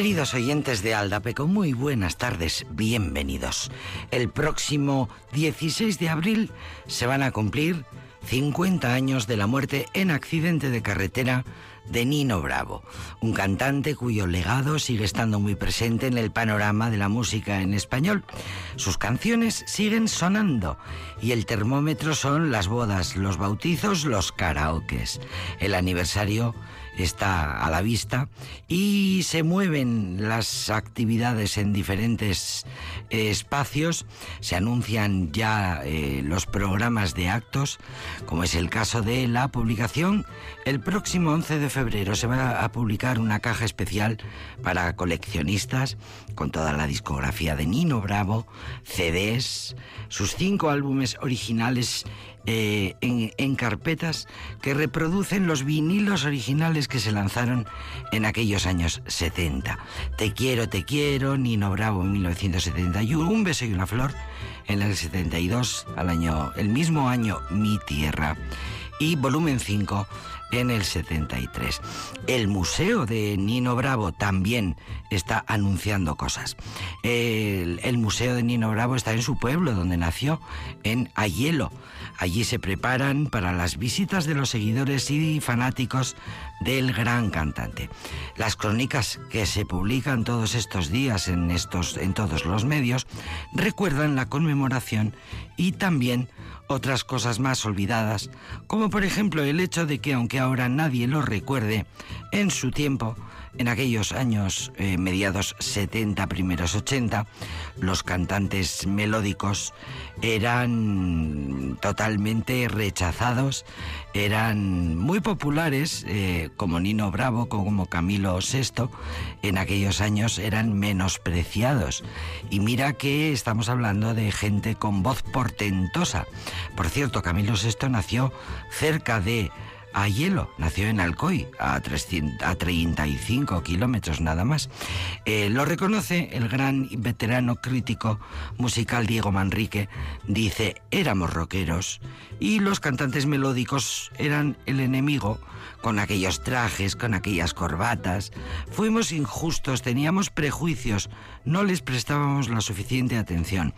Queridos oyentes de Aldapeco, muy buenas tardes, bienvenidos. El próximo 16 de abril se van a cumplir 50 años de la muerte en accidente de carretera de Nino Bravo, un cantante cuyo legado sigue estando muy presente en el panorama de la música en español. Sus canciones siguen sonando y el termómetro son las bodas, los bautizos, los karaokes. El aniversario está a la vista y se mueven las actividades en diferentes eh, espacios, se anuncian ya eh, los programas de actos, como es el caso de la publicación. El próximo 11 de febrero se va a publicar una caja especial para coleccionistas con toda la discografía de Nino Bravo, CDs, sus cinco álbumes originales eh, en, carpetas que reproducen los vinilos originales que se lanzaron en aquellos años 70. Te quiero, te quiero, Nino Bravo en 1971, Un beso y una flor en el 72, al año, el mismo año Mi Tierra, y volumen 5 en el 73. El Museo de Nino Bravo también está anunciando cosas. El, el Museo de Nino Bravo está en su pueblo, donde nació, en Ayelo Allí se preparan para las visitas de los seguidores y fanáticos del gran cantante. Las crónicas que se publican todos estos días en, estos, en todos los medios recuerdan la conmemoración y también otras cosas más olvidadas, como por ejemplo el hecho de que aunque ahora nadie lo recuerde, en su tiempo en aquellos años eh, mediados 70, primeros 80, los cantantes melódicos eran totalmente rechazados, eran muy populares, eh, como Nino Bravo, como Camilo VI, en aquellos años eran menospreciados. Y mira que estamos hablando de gente con voz portentosa. Por cierto, Camilo VI nació cerca de a hielo. Nació en Alcoy, a, 300, a 35 kilómetros nada más. Eh, lo reconoce el gran veterano crítico musical Diego Manrique. Dice, éramos rockeros y los cantantes melódicos eran el enemigo con aquellos trajes, con aquellas corbatas. Fuimos injustos, teníamos prejuicios, no les prestábamos la suficiente atención.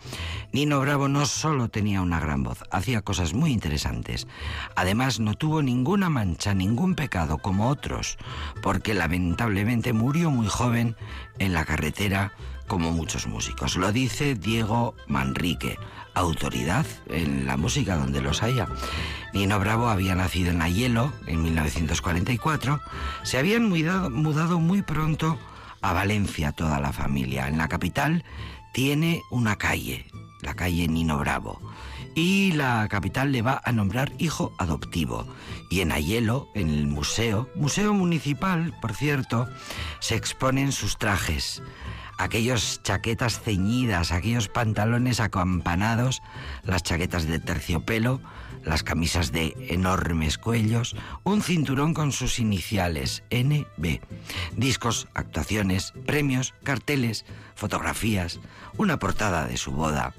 Nino Bravo no solo tenía una gran voz, hacía cosas muy interesantes. Además, no tuvo ninguna mancha, ningún pecado como otros, porque lamentablemente murió muy joven en la carretera como muchos músicos. Lo dice Diego Manrique, autoridad en la música donde los haya. Nino Bravo había nacido en Ayelo en 1944. Se habían mudado, mudado muy pronto a Valencia toda la familia. En la capital tiene una calle, la calle Nino Bravo. Y la capital le va a nombrar hijo adoptivo. Y en Ayelo, en el museo, museo municipal, por cierto, se exponen sus trajes aquellos chaquetas ceñidas, aquellos pantalones acampanados, las chaquetas de terciopelo, las camisas de enormes cuellos, un cinturón con sus iniciales NB, discos, actuaciones, premios, carteles, fotografías, una portada de su boda.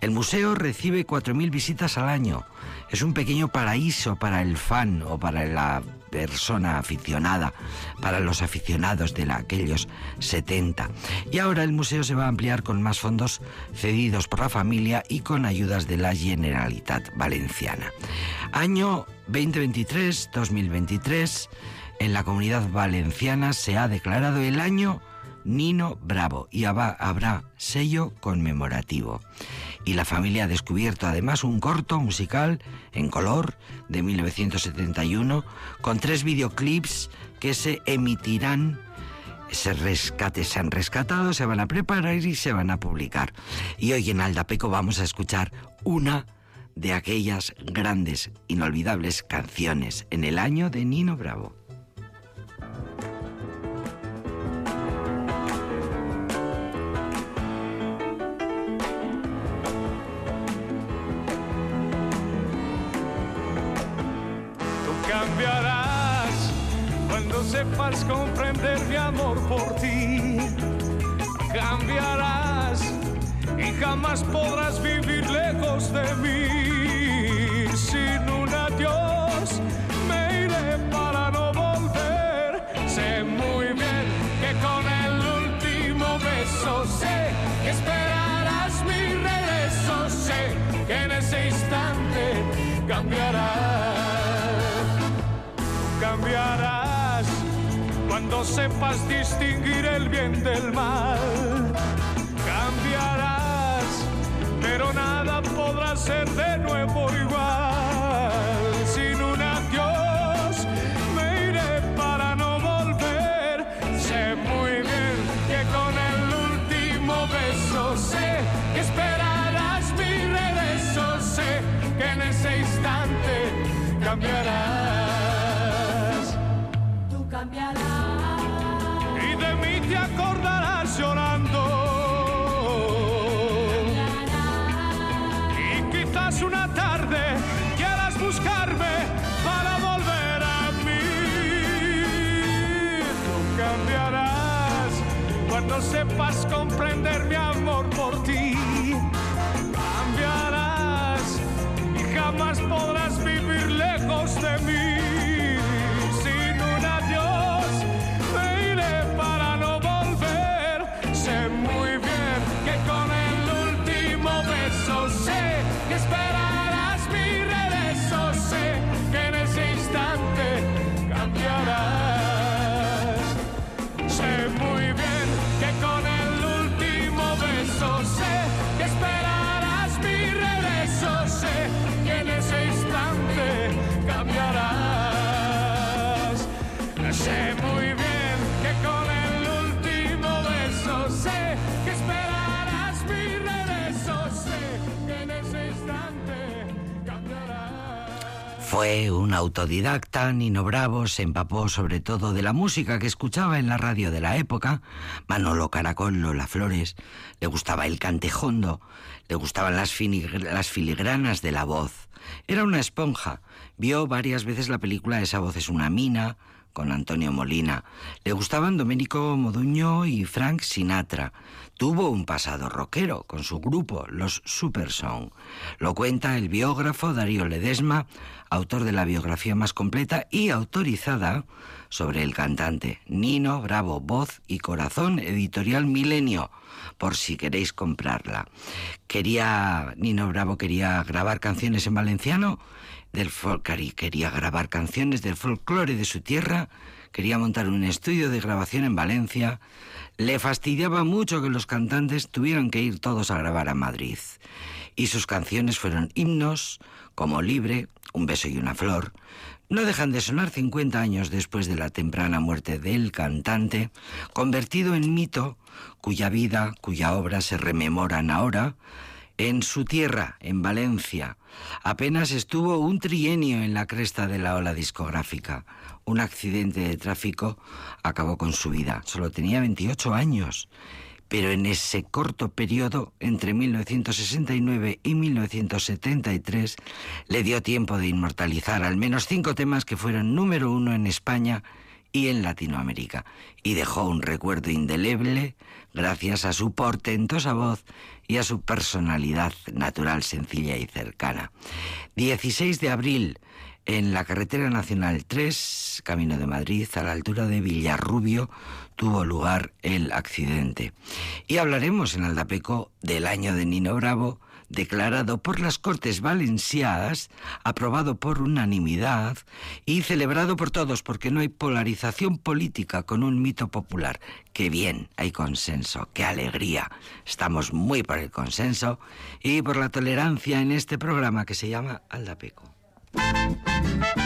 El museo recibe 4.000 visitas al año. Es un pequeño paraíso para el fan o para la persona aficionada, para los aficionados de aquellos 70. Y ahora el museo se va a ampliar con más fondos cedidos por la familia y con ayudas de la Generalitat Valenciana. Año 2023-2023, en la comunidad valenciana se ha declarado el año Nino Bravo y habrá sello conmemorativo. Y la familia ha descubierto además un corto musical en color de 1971 con tres videoclips que se emitirán se rescate, se han rescatado, se van a preparar y se van a publicar. Y hoy en Aldapeco vamos a escuchar una de aquellas grandes, inolvidables canciones en el año de Nino Bravo. comprender mi amor por ti. Cambiarás y jamás podrás vivir lejos de mí. Sin un adiós me iré para no volver. Sé muy bien que con el último beso sé que esperarás mi regreso. Sé que en ese instante cambiarás. Cuando sepas distinguir el bien del mal. Cambiarás, pero nada podrá ser de nuevo igual. Sin un adiós me iré para no volver. Sé muy bien que con el último beso sé que esperarás mi regreso. Sé que en ese instante cambiarás. Te acordarás llorando. Y quizás una tarde quieras buscarme para volver a mí. Tú cambiarás cuando sepas comprender mi amor por ti. Fue un autodidacta, Nino Bravo se empapó sobre todo de la música que escuchaba en la radio de la época, Manolo Caracol, Lola Flores, le gustaba el cantejondo, le gustaban las, filigranas de la voz. Era una esponja. Vio varias veces la película Esa voz es una mina, con Antonio Molina. Le gustaban Domenico Moduño y Frank Sinatra. Tuvo un pasado rockero con su grupo, los Super Song. Lo cuenta el biógrafo Darío Ledesma, autor de la biografía más completa y autorizada sobre el cantante. Nino Bravo, voz y corazón, editorial Milenio, por si queréis comprarla. Quería, Nino Bravo quería grabar canciones en valenciano del folk, quería grabar canciones del folclore de su tierra, quería montar un estudio de grabación en Valencia. Le fastidiaba mucho que los cantantes tuvieran que ir todos a grabar a Madrid. Y sus canciones fueron himnos como Libre, Un beso y una flor. No dejan de sonar 50 años después de la temprana muerte del cantante, convertido en mito cuya vida, cuya obra se rememoran ahora, en su tierra, en Valencia. Apenas estuvo un trienio en la cresta de la ola discográfica. Un accidente de tráfico acabó con su vida. Solo tenía 28 años. Pero en ese corto periodo, entre 1969 y 1973, le dio tiempo de inmortalizar al menos cinco temas que fueron número uno en España y en Latinoamérica, y dejó un recuerdo indeleble gracias a su portentosa voz y a su personalidad natural, sencilla y cercana. 16 de abril, en la carretera nacional 3, camino de Madrid, a la altura de Villarrubio, tuvo lugar el accidente. Y hablaremos en Aldapeco del año de Nino Bravo, declarado por las Cortes Valenciadas, aprobado por unanimidad y celebrado por todos porque no hay polarización política con un mito popular. Qué bien, hay consenso, qué alegría. Estamos muy por el consenso y por la tolerancia en este programa que se llama Aldapeco. Música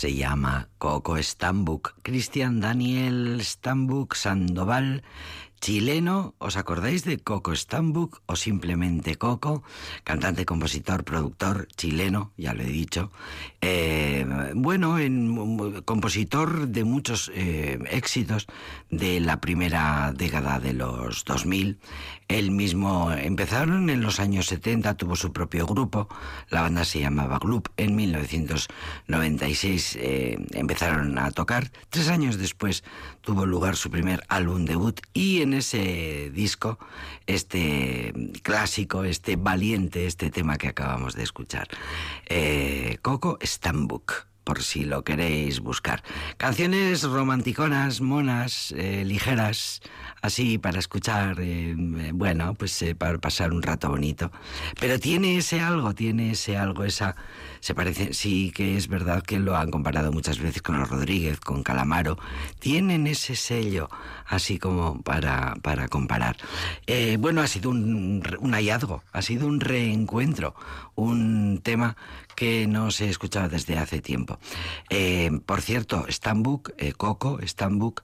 se llama Coco Stambuk, Cristian Daniel Stambuk Sandoval, chileno, ¿os acordáis de Coco Stambuk o simplemente Coco? Cantante, compositor, productor chileno, ya lo he dicho. Eh, bueno, en, compositor de muchos eh, éxitos de la primera década de los 2000. Él mismo empezaron en los años 70, tuvo su propio grupo, la banda se llamaba Gloop. En 1996 eh, empezaron a tocar. Tres años después tuvo lugar su primer álbum debut y en ese disco, este clásico, este valiente, este tema que acabamos de escuchar, eh, Coco Stambuk por si lo queréis buscar. Canciones romanticonas, monas, eh, ligeras, así para escuchar, eh, bueno, pues eh, para pasar un rato bonito. Pero tiene ese algo, tiene ese algo, esa... Se parece, sí que es verdad que lo han comparado muchas veces con los Rodríguez, con Calamaro. Tienen ese sello, así como para, para comparar. Eh, bueno, ha sido un, un hallazgo, ha sido un reencuentro, un tema que no se escuchaba desde hace tiempo. Eh, por cierto, Stambuk, eh, Coco, Stambuk,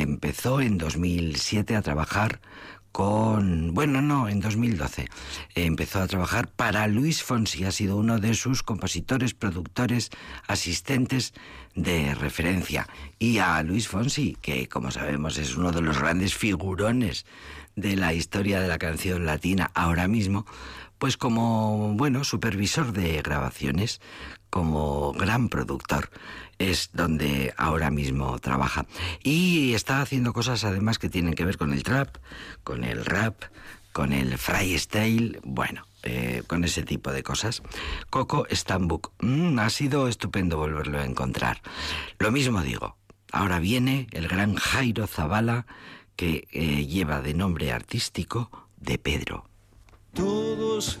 empezó en 2007 a trabajar con, bueno, no, en 2012 eh, empezó a trabajar para Luis Fonsi, ha sido uno de sus compositores, productores, asistentes de referencia. Y a Luis Fonsi, que como sabemos es uno de los grandes figurones de la historia de la canción latina ahora mismo, pues como, bueno, supervisor de grabaciones, como gran productor, es donde ahora mismo trabaja. Y está haciendo cosas además que tienen que ver con el trap, con el rap, con el freestyle, bueno, eh, con ese tipo de cosas. Coco Stambuk, mm, ha sido estupendo volverlo a encontrar. Lo mismo digo, ahora viene el gran Jairo Zavala, que eh, lleva de nombre artístico de Pedro. Todos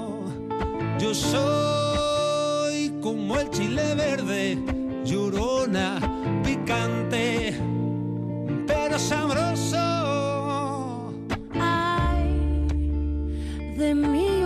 Soy como el chile verde, llorona, picante, pero sabroso. Ay, de mí.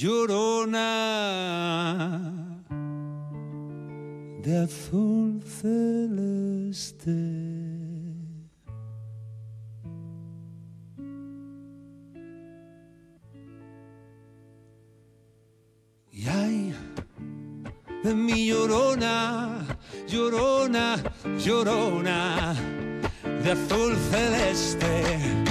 llorona de azul celeste. Y ay, de mi llorona, llorona, llorona de azul celeste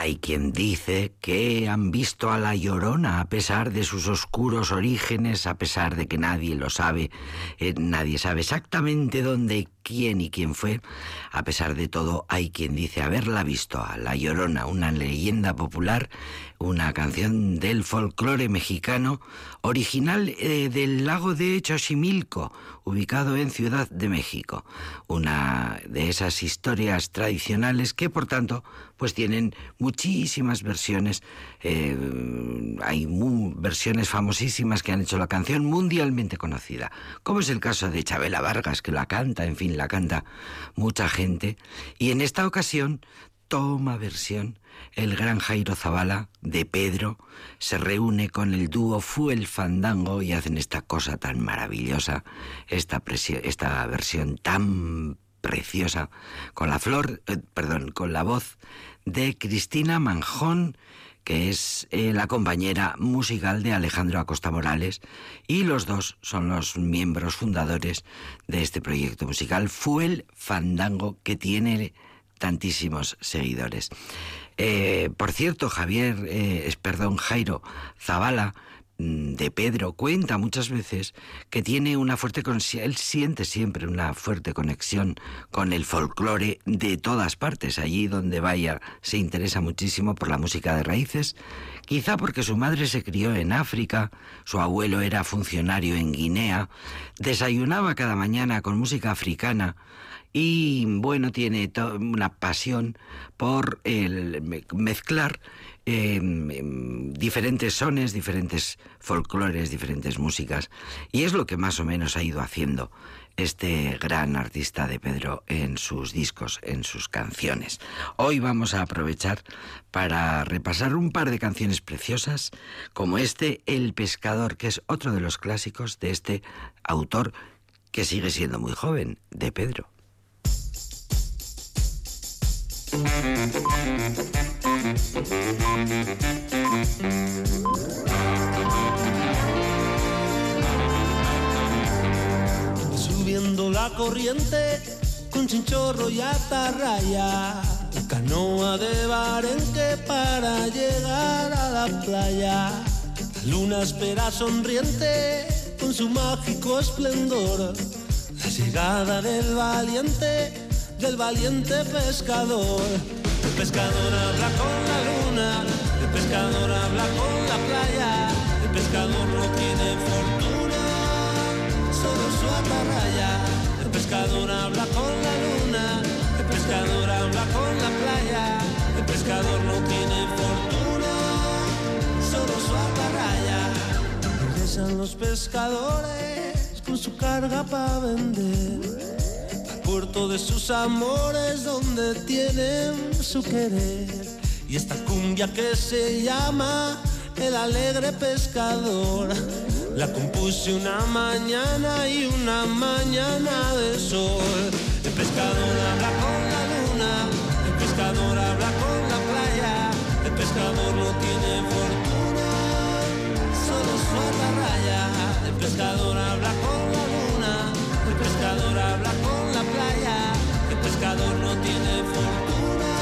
Hay quien dice que han visto a la llorona a pesar de sus oscuros orígenes, a pesar de que nadie lo sabe, eh, nadie sabe exactamente dónde, quién y quién fue. A pesar de todo, hay quien dice haberla visto a la llorona, una leyenda popular, una canción del folclore mexicano, original eh, del lago de Xochimilco, ubicado en Ciudad de México. Una de esas historias tradicionales que, por tanto, pues tienen muchísimas versiones. Eh, hay versiones famosísimas que han hecho la canción mundialmente conocida, como es el caso de Chabela Vargas, que la canta, en fin, la canta mucha gente. Y en esta ocasión toma versión el gran Jairo Zavala de Pedro, se reúne con el dúo Fuel Fandango y hacen esta cosa tan maravillosa, esta, esta versión tan preciosa, con la flor, eh, perdón, con la voz de Cristina Manjón, que es eh, la compañera musical de Alejandro Acosta Morales, y los dos son los miembros fundadores de este proyecto musical, Fuel Fandango, que tiene tantísimos seguidores. Eh, por cierto, Javier, eh, perdón, Jairo Zavala, de Pedro cuenta muchas veces que tiene una fuerte él siente siempre una fuerte conexión con el folclore de todas partes. Allí donde vaya se interesa muchísimo por la música de raíces. Quizá porque su madre se crió en África su abuelo era funcionario en Guinea desayunaba cada mañana con música africana y bueno tiene una pasión por el mezclar Em, diferentes sones, diferentes folclores, diferentes músicas. Y es lo que más o menos ha ido haciendo este gran artista de Pedro en sus discos, en sus canciones. Hoy vamos a aprovechar para repasar un par de canciones preciosas, como este El Pescador, que es otro de los clásicos de este autor que sigue siendo muy joven, de Pedro. Subiendo la corriente con chinchorro y atarraya, canoa de Barenque para llegar a la playa. La luna espera sonriente con su mágico esplendor, la llegada del valiente del valiente pescador. El pescador habla con la luna, el pescador habla con la playa, el pescador no tiene fortuna, solo su atarraya. El pescador habla con la luna, el pescador habla con la playa, el pescador no tiene fortuna, solo su atarraya. Regresan los pescadores con su carga para vender puerto de sus amores donde tienen su querer. Y esta cumbia que se llama El alegre pescador, la compuse una mañana y una mañana de sol. El pescador habla con la luna, el pescador habla con la playa, el pescador no tiene fortuna, solo su raya. El pescador habla con la luna, el pescador habla con pescador no tiene fortuna,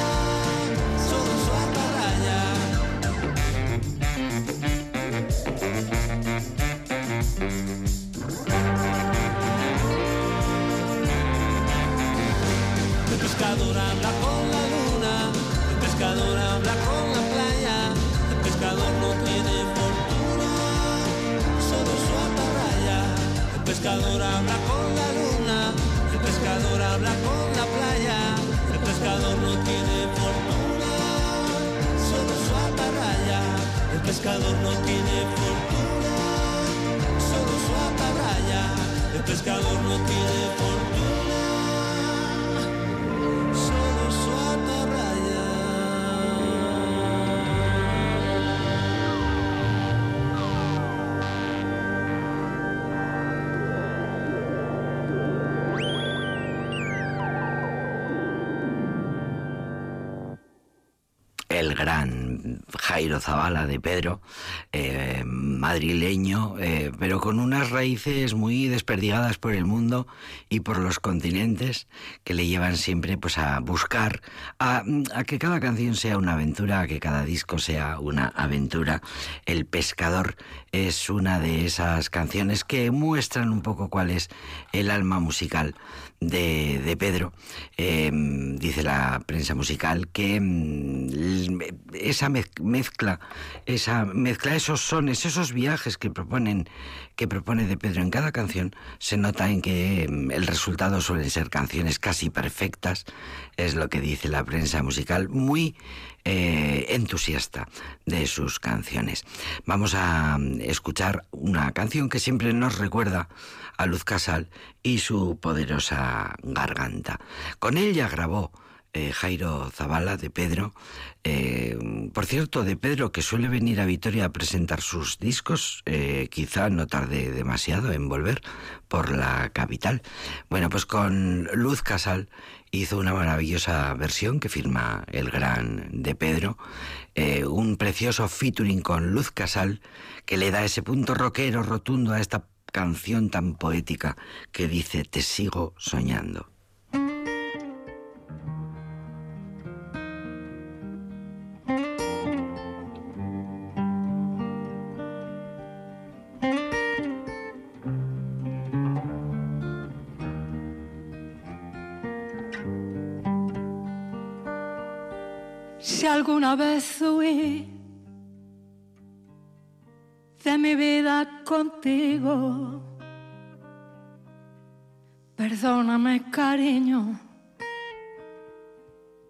solo su atarraya. El pescador habla con la luna, el pescador habla con la playa, el pescador no tiene fortuna, solo su atarraya. El pescador habla con la luna habla con la playa, el pescador no tiene fortuna, solo su atarraya. El pescador no tiene fortuna, solo su atarraya. El pescador no tiene fortuna, de Pedro, eh, madrileño, eh, pero con unas raíces muy desperdigadas por el mundo y por los continentes que le llevan siempre pues a buscar a, a, que cada canción sea una aventura, a que cada disco sea una aventura. El pescador es una de esas canciones que muestran un poco cuál es el alma musical de, de Pedro. Eh, dice la prensa musical que mm, esa mezcla, esa mezcla, esos sones, esos viajes que proponen, que propone de Pedro en cada canción, se nota en que mm, el resultado suelen ser canciones casi perfectas, es lo que dice la prensa musical, muy eh, entusiasta de sus canciones. Vamos a escuchar una canción que siempre nos recuerda a Luz Casal y su poderosa garganta. Con ella grabó eh, Jairo Zavala de Pedro. Eh, por cierto, de Pedro que suele venir a Vitoria a presentar sus discos, eh, quizá no tarde demasiado en volver por la capital. Bueno, pues con Luz Casal hizo una maravillosa versión que firma el gran de Pedro, un precioso featuring con Luz Casal que le da ese punto rockero rotundo a esta canción tan poética que dice Te sigo soñando. Si alguna vez huí mi vida contigo. Perdóname, cariño,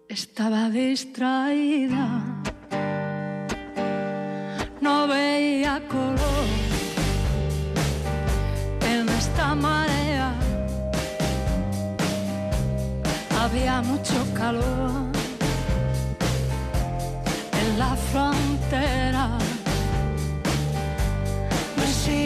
estaba distraída, no veía color en esta marea, había mucho calor en la frontera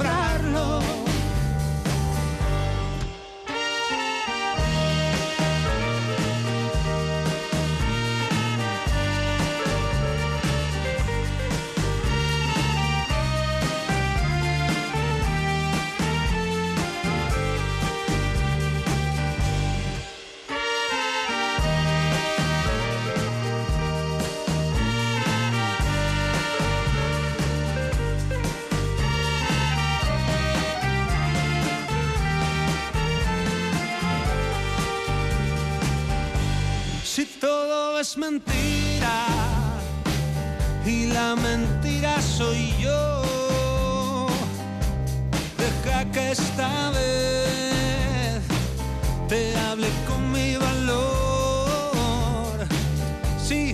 demostrarlo. Mentira soy yo. Deja que esta vez te hable con mi valor. Si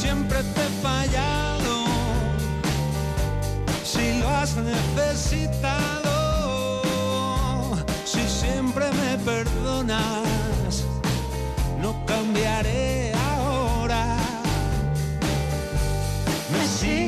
siempre te he fallado, si lo has necesitado, si siempre me perdonas,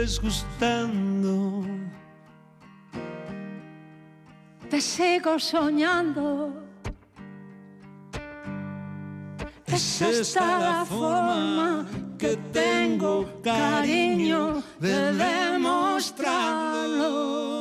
sigues gustando. Te sigo soñando. Es esta la forma que tengo, cariño, de demostrarlo.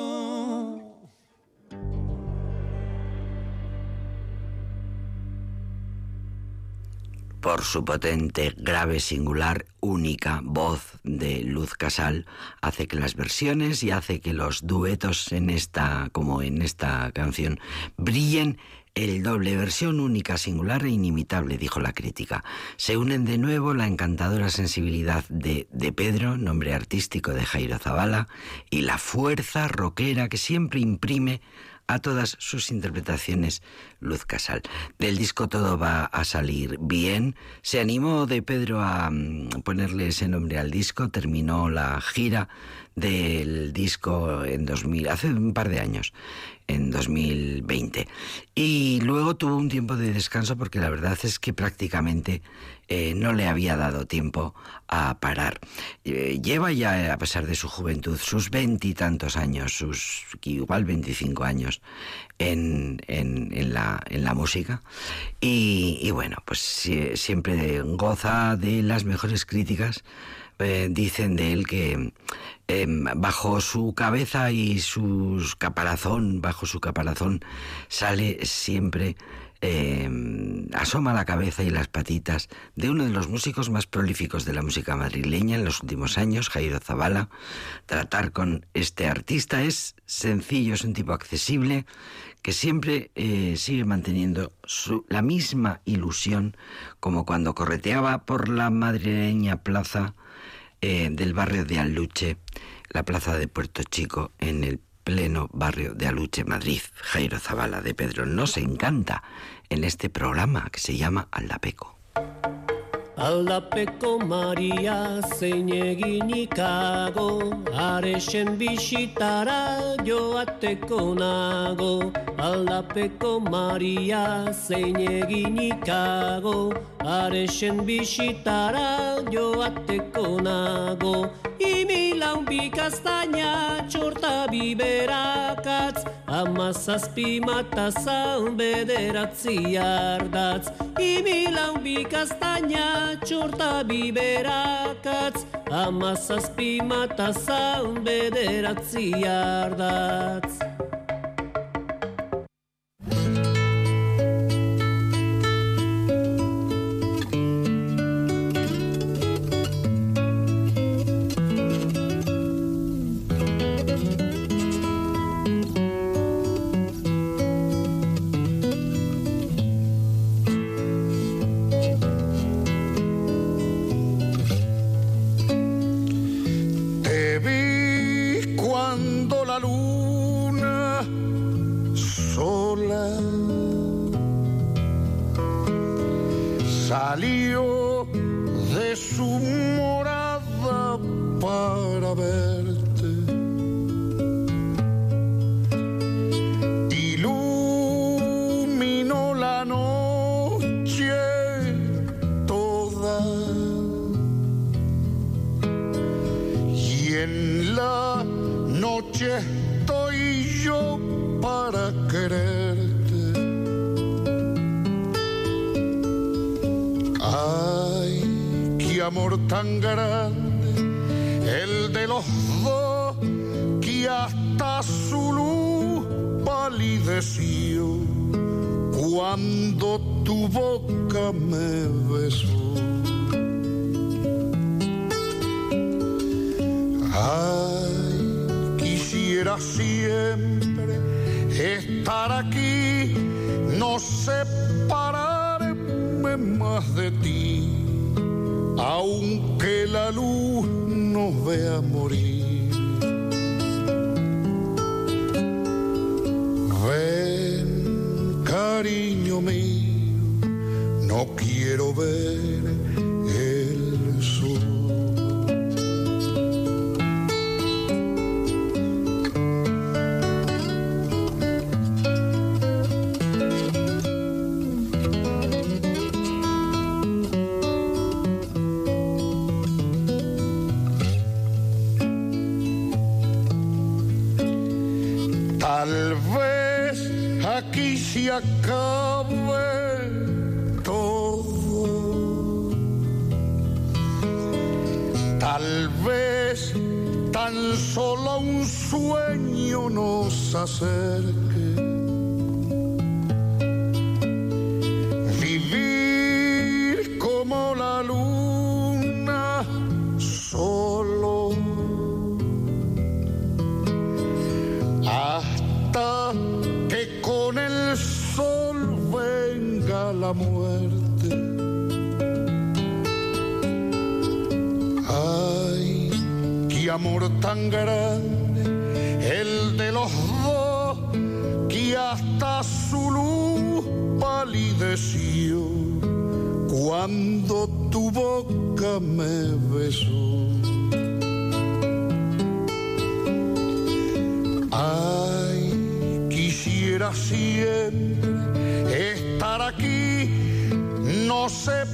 Por su potente, grave, singular, única voz de Luz Casal, hace que las versiones y hace que los duetos en esta, como en esta canción, brillen el doble, versión única, singular e inimitable, dijo la crítica. Se unen de nuevo la encantadora sensibilidad de, de Pedro, nombre artístico de Jairo Zavala, y la fuerza rockera que siempre imprime a todas sus interpretaciones Luz Casal. Del disco todo va a salir bien. Se animó de Pedro a mm, ponerle ese nombre al disco, terminó la gira del disco en 2000, hace un par de años, en 2020. Y luego tuvo un tiempo de descanso porque la verdad es que prácticamente eh, no le había dado tiempo a parar. Eh, lleva ya, a pesar de su juventud, sus veintitantos años, sus igual veinticinco años en, en, la, en la música. Y bueno, pues siempre goza de las mejores críticas. Eh, dicen de él que Em, bajo su cabeza y su caparazón, bajo su caparazón, sale siempre, em, asoma la cabeza y las patitas de uno de los músicos más prolíficos de la música madrileña en los últimos años, Jairo Zavala. Tratar con este artista es sencillo, es un tipo accesible que siempre eh, sigue manteniendo su, la misma ilusión como cuando correteaba por la madrileña plaza eh, del barrio de Aluche, la plaza de Puerto Chico, en el pleno barrio de Aluche, Madrid. Jairo Zavala de Pedro nos encanta en este programa que se llama Aldapeco. Aldapeko Maria zein eginikago Aresen bisitara joateko nago. Aldapeko Maria zein eginikago Aresen bisitara joateko nago. Imilaun bikaztaina txorta biberakatz Amazazpi matazan bederatzi ardatz. Imilaun bikaztaina txorta biberakatz Amazazpi matazan bederatzi ardatz Angara tan solo un sueño nos acerque. Tan grande, el de los dos, que hasta su luz palideció cuando tu boca me besó. Ay, quisiera siempre estar aquí, no separarme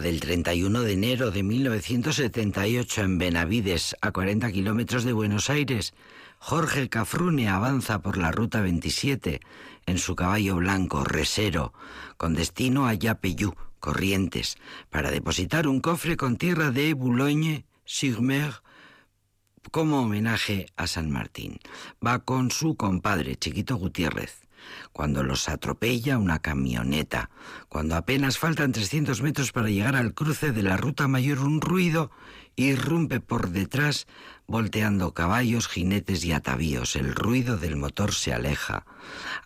del 31 de enero de 1978 en Benavides, a 40 kilómetros de Buenos Aires, Jorge Cafrune avanza por la Ruta 27 en su caballo blanco, resero, con destino a Yapeyú, Corrientes, para depositar un cofre con tierra de Boulogne-sur-Mer como homenaje a San Martín. Va con su compadre, Chiquito Gutiérrez. Cuando los atropella una camioneta, cuando apenas faltan 300 metros para llegar al cruce de la ruta mayor, un ruido irrumpe por detrás, volteando caballos, jinetes y atavíos. El ruido del motor se aleja.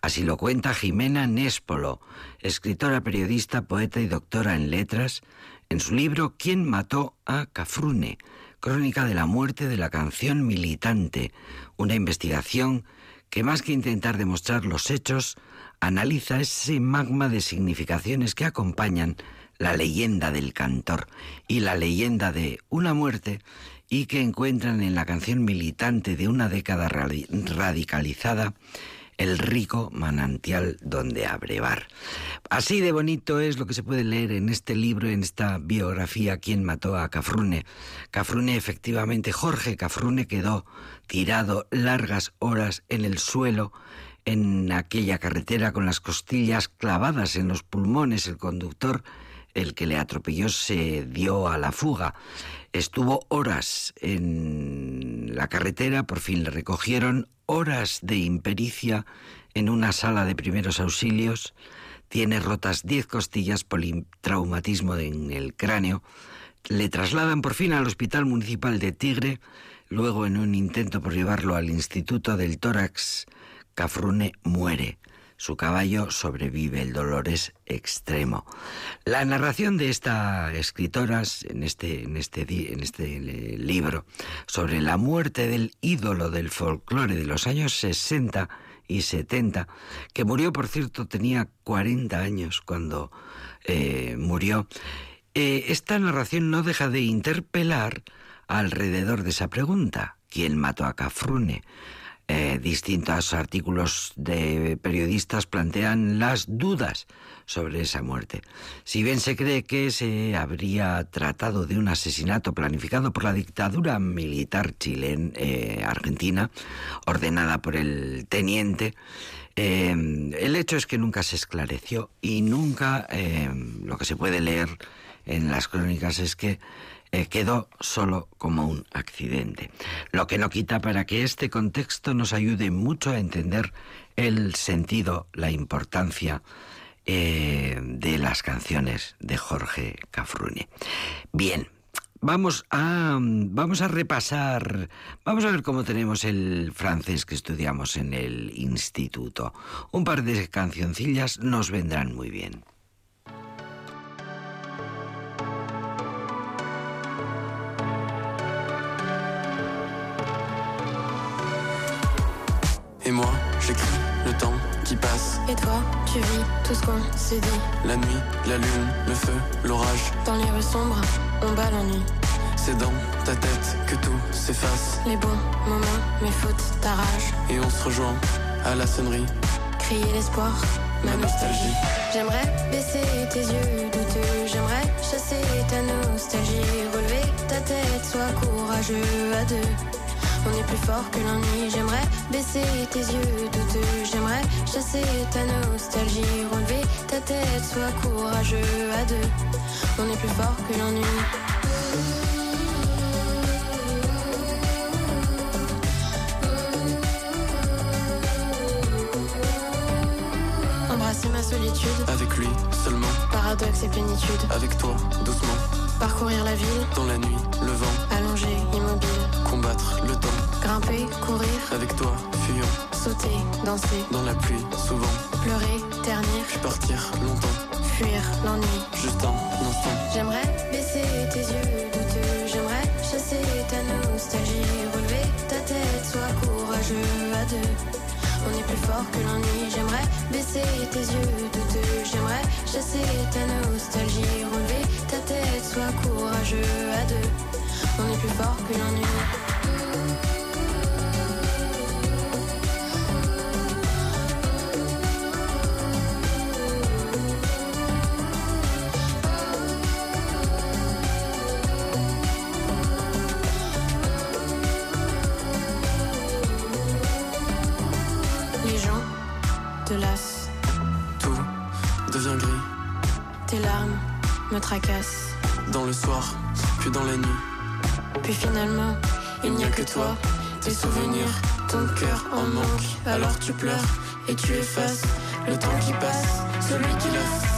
Así lo cuenta Jimena Néspolo, escritora, periodista, poeta y doctora en letras, en su libro ¿Quién mató a Cafrune? Crónica de la muerte de la canción militante, una investigación que más que intentar demostrar los hechos, analiza ese magma de significaciones que acompañan la leyenda del cantor y la leyenda de una muerte y que encuentran en la canción militante de una década radicalizada el rico manantial donde abrevar. Así de bonito es lo que se puede leer en este libro, en esta biografía, ¿Quién mató a Cafrune? Cafrune, efectivamente, Jorge Cafrune quedó tirado largas horas en el suelo, en aquella carretera con las costillas clavadas en los pulmones. El conductor, el que le atropelló, se dio a la fuga. Estuvo horas en la carretera, por fin le recogieron, horas de impericia en una sala de primeros auxilios, tiene rotas 10 costillas por traumatismo en el cráneo, le trasladan por fin al Hospital Municipal de Tigre, luego en un intento por llevarlo al Instituto del Tórax, Cafrune muere. Su caballo sobrevive, el dolor es extremo. La narración de esta escritora en este, en este, en este libro sobre la muerte del ídolo del folclore de los años 60 y 70, que murió, por cierto, tenía 40 años cuando eh, murió, eh, esta narración no deja de interpelar alrededor de esa pregunta. ¿Quién mató a Cafrune? Eh, distintos artículos de periodistas plantean las dudas sobre esa muerte. Si bien se cree que se habría tratado de un asesinato planificado por la dictadura militar chilena, eh, argentina, ordenada por el teniente, eh, el hecho es que nunca se esclareció y nunca lo que se puede leer en las crónicas es que eh, quedó solo como un accidente. Lo que no quita para que este contexto nos ayude mucho a entender el sentido, la importancia eh, de las canciones de Jorge Cafrune. Bien, Vamos a, vamos a repasar, vamos a ver cómo tenemos el francés que estudiamos en el instituto. Un par de cancioncillas nos vendrán muy bien. Toi, tu vis tout ce qu'on s'est dit. La nuit, la lune, le feu, l'orage. Dans les rues sombres, on bat l'ennui. C'est dans ta tête que tout s'efface. Les bons moments, mes fautes, ta rage. Et on se rejoint à la sonnerie. Crier l'espoir, ma nostalgie. J'aimerais baisser tes yeux douteux. J'aimerais chasser ta nostalgie. Relever ta tête, sois courageux à deux. On est plus fort que l'ennui. J'aimerais baisser tes yeux douteux. J'aimerais chasser ta nostalgie. Relever ta tête, sois courageux à deux. On est plus fort que l'ennui. Embrasser ma solitude. Avec lui, seulement. Paradoxe et plénitude. Avec toi, doucement. Parcourir la ville. Dans la nuit, le vent. Allongé, le temps. Grimper, courir. Avec toi, fuyant. Sauter, danser. Dans la pluie, souvent. Pleurer, ternir. Puis partir longtemps. Fuir l'ennui. Juste un instant. J'aimerais baisser tes yeux douteux. J'aimerais chasser ta nostalgie. Relever ta tête, sois courageux à deux. On est plus fort que l'ennui. J'aimerais baisser tes yeux douteux. J'aimerais chasser ta nostalgie. Relever ta tête, sois courageux à deux. On est plus fort que l'ennui. Te. Tout devient gris. Tes larmes me tracassent. Dans le soir, puis dans la nuit. Puis finalement, il n'y a que toi, tes souvenirs, ton cœur en manque. Alors tu pleures et tu effaces le temps qui passe, celui qui laisse.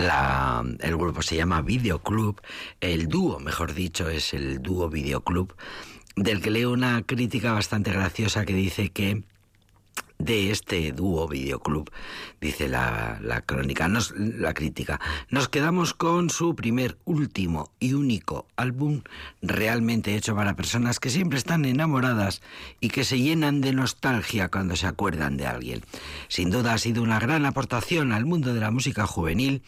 La, el grupo se llama Videoclub, el dúo, mejor dicho, es el dúo Videoclub, del que leo una crítica bastante graciosa que dice que de este dúo videoclub, dice la, la crónica, nos, la crítica. Nos quedamos con su primer, último y único álbum realmente hecho para personas que siempre están enamoradas y que se llenan de nostalgia cuando se acuerdan de alguien. Sin duda ha sido una gran aportación al mundo de la música juvenil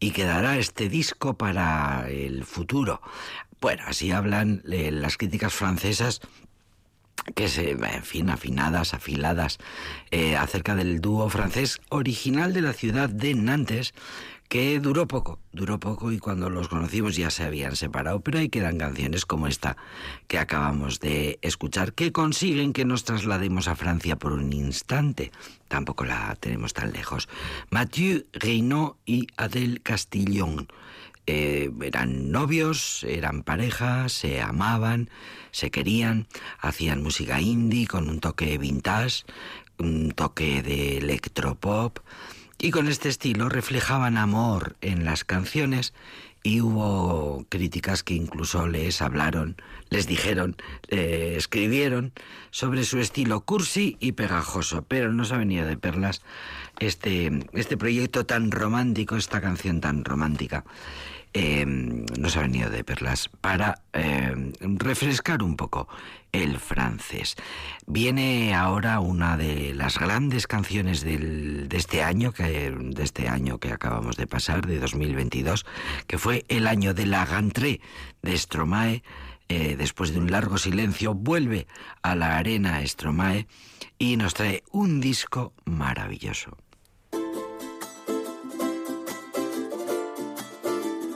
y quedará este disco para el futuro. Bueno, así hablan eh, las críticas francesas que se, en fin, afinadas, afiladas, eh, acerca del dúo francés original de la ciudad de Nantes, que duró poco, duró poco y cuando los conocimos ya se habían separado, pero ahí quedan canciones como esta que acabamos de escuchar que consiguen que nos traslademos a Francia por un instante. Tampoco la tenemos tan lejos. Mathieu Reynaud y Adèle Castillon. Eh, eran novios, eran parejas, se amaban, se querían, hacían música indie con un toque vintage, un toque de electropop y con este estilo reflejaban amor en las canciones y hubo críticas que incluso les hablaron, les dijeron, eh, escribieron sobre su estilo cursi y pegajoso, pero nos ha venido de perlas este, este proyecto tan romántico, esta canción tan romántica. Eh, nos ha venido de perlas para eh, refrescar un poco el francés. Viene ahora una de las grandes canciones del, de este año, que, de este año que acabamos de pasar, de 2022, que fue el año de la gantré de Stromae. Eh, después de un largo silencio, vuelve a la arena Stromae y nos trae un disco maravilloso.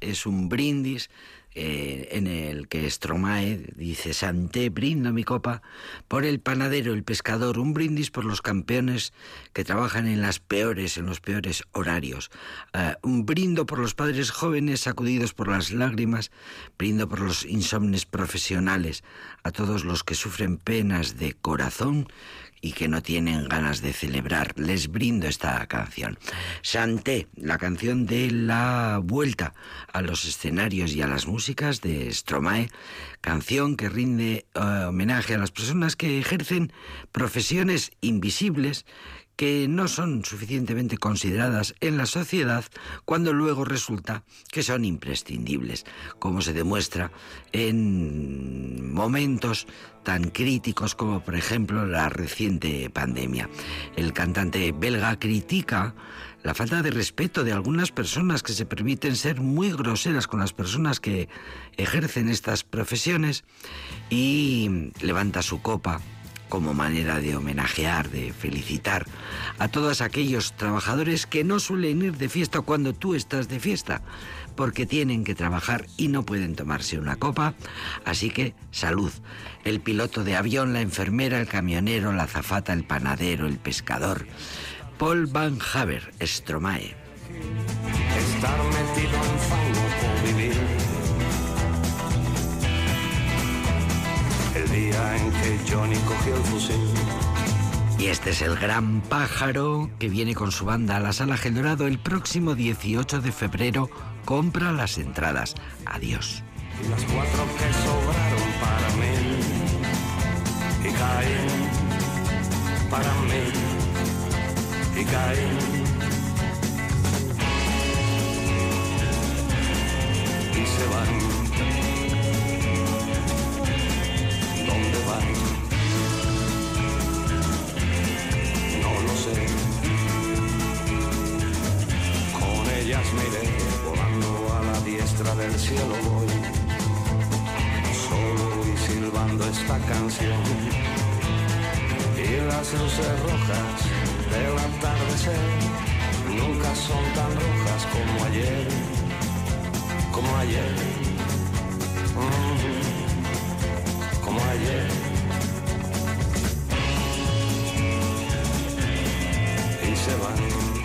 es un brindis eh, en el que Stromae dice Santé, brindo mi copa por el panadero, el pescador, un brindis por los campeones que trabajan en las peores, en los peores horarios, uh, un brindo por los padres jóvenes sacudidos por las lágrimas, brindo por los insomnes profesionales, a todos los que sufren penas de corazón, y que no tienen ganas de celebrar. Les brindo esta canción. Chanté, la canción de la vuelta a los escenarios y a las músicas de Stromae, canción que rinde eh, homenaje a las personas que ejercen profesiones invisibles que no son suficientemente consideradas en la sociedad cuando luego resulta que son imprescindibles, como se demuestra en momentos tan críticos como por ejemplo la reciente pandemia. El cantante belga critica la falta de respeto de algunas personas que se permiten ser muy groseras con las personas que ejercen estas profesiones y levanta su copa como manera de homenajear, de felicitar a todos aquellos trabajadores que no suelen ir de fiesta cuando tú estás de fiesta, porque tienen que trabajar y no pueden tomarse una copa. Así que salud. El piloto de avión, la enfermera, el camionero, la azafata, el panadero, el pescador. Paul Van Haver, Stromae. Que Johnny cogió el fusil. Y este es el gran pájaro que viene con su banda a la Sala Gel Dorado el próximo 18 de febrero. Compra las entradas. Adiós. Y las cuatro que sobraron para mí. Y caen para mí. Y caen. Y se van. Con ellas me iré volando a la diestra del cielo voy. Solo y silbando esta canción. Y las luces rojas del atardecer nunca son tan rojas como ayer. Como ayer. Como ayer. Y se van.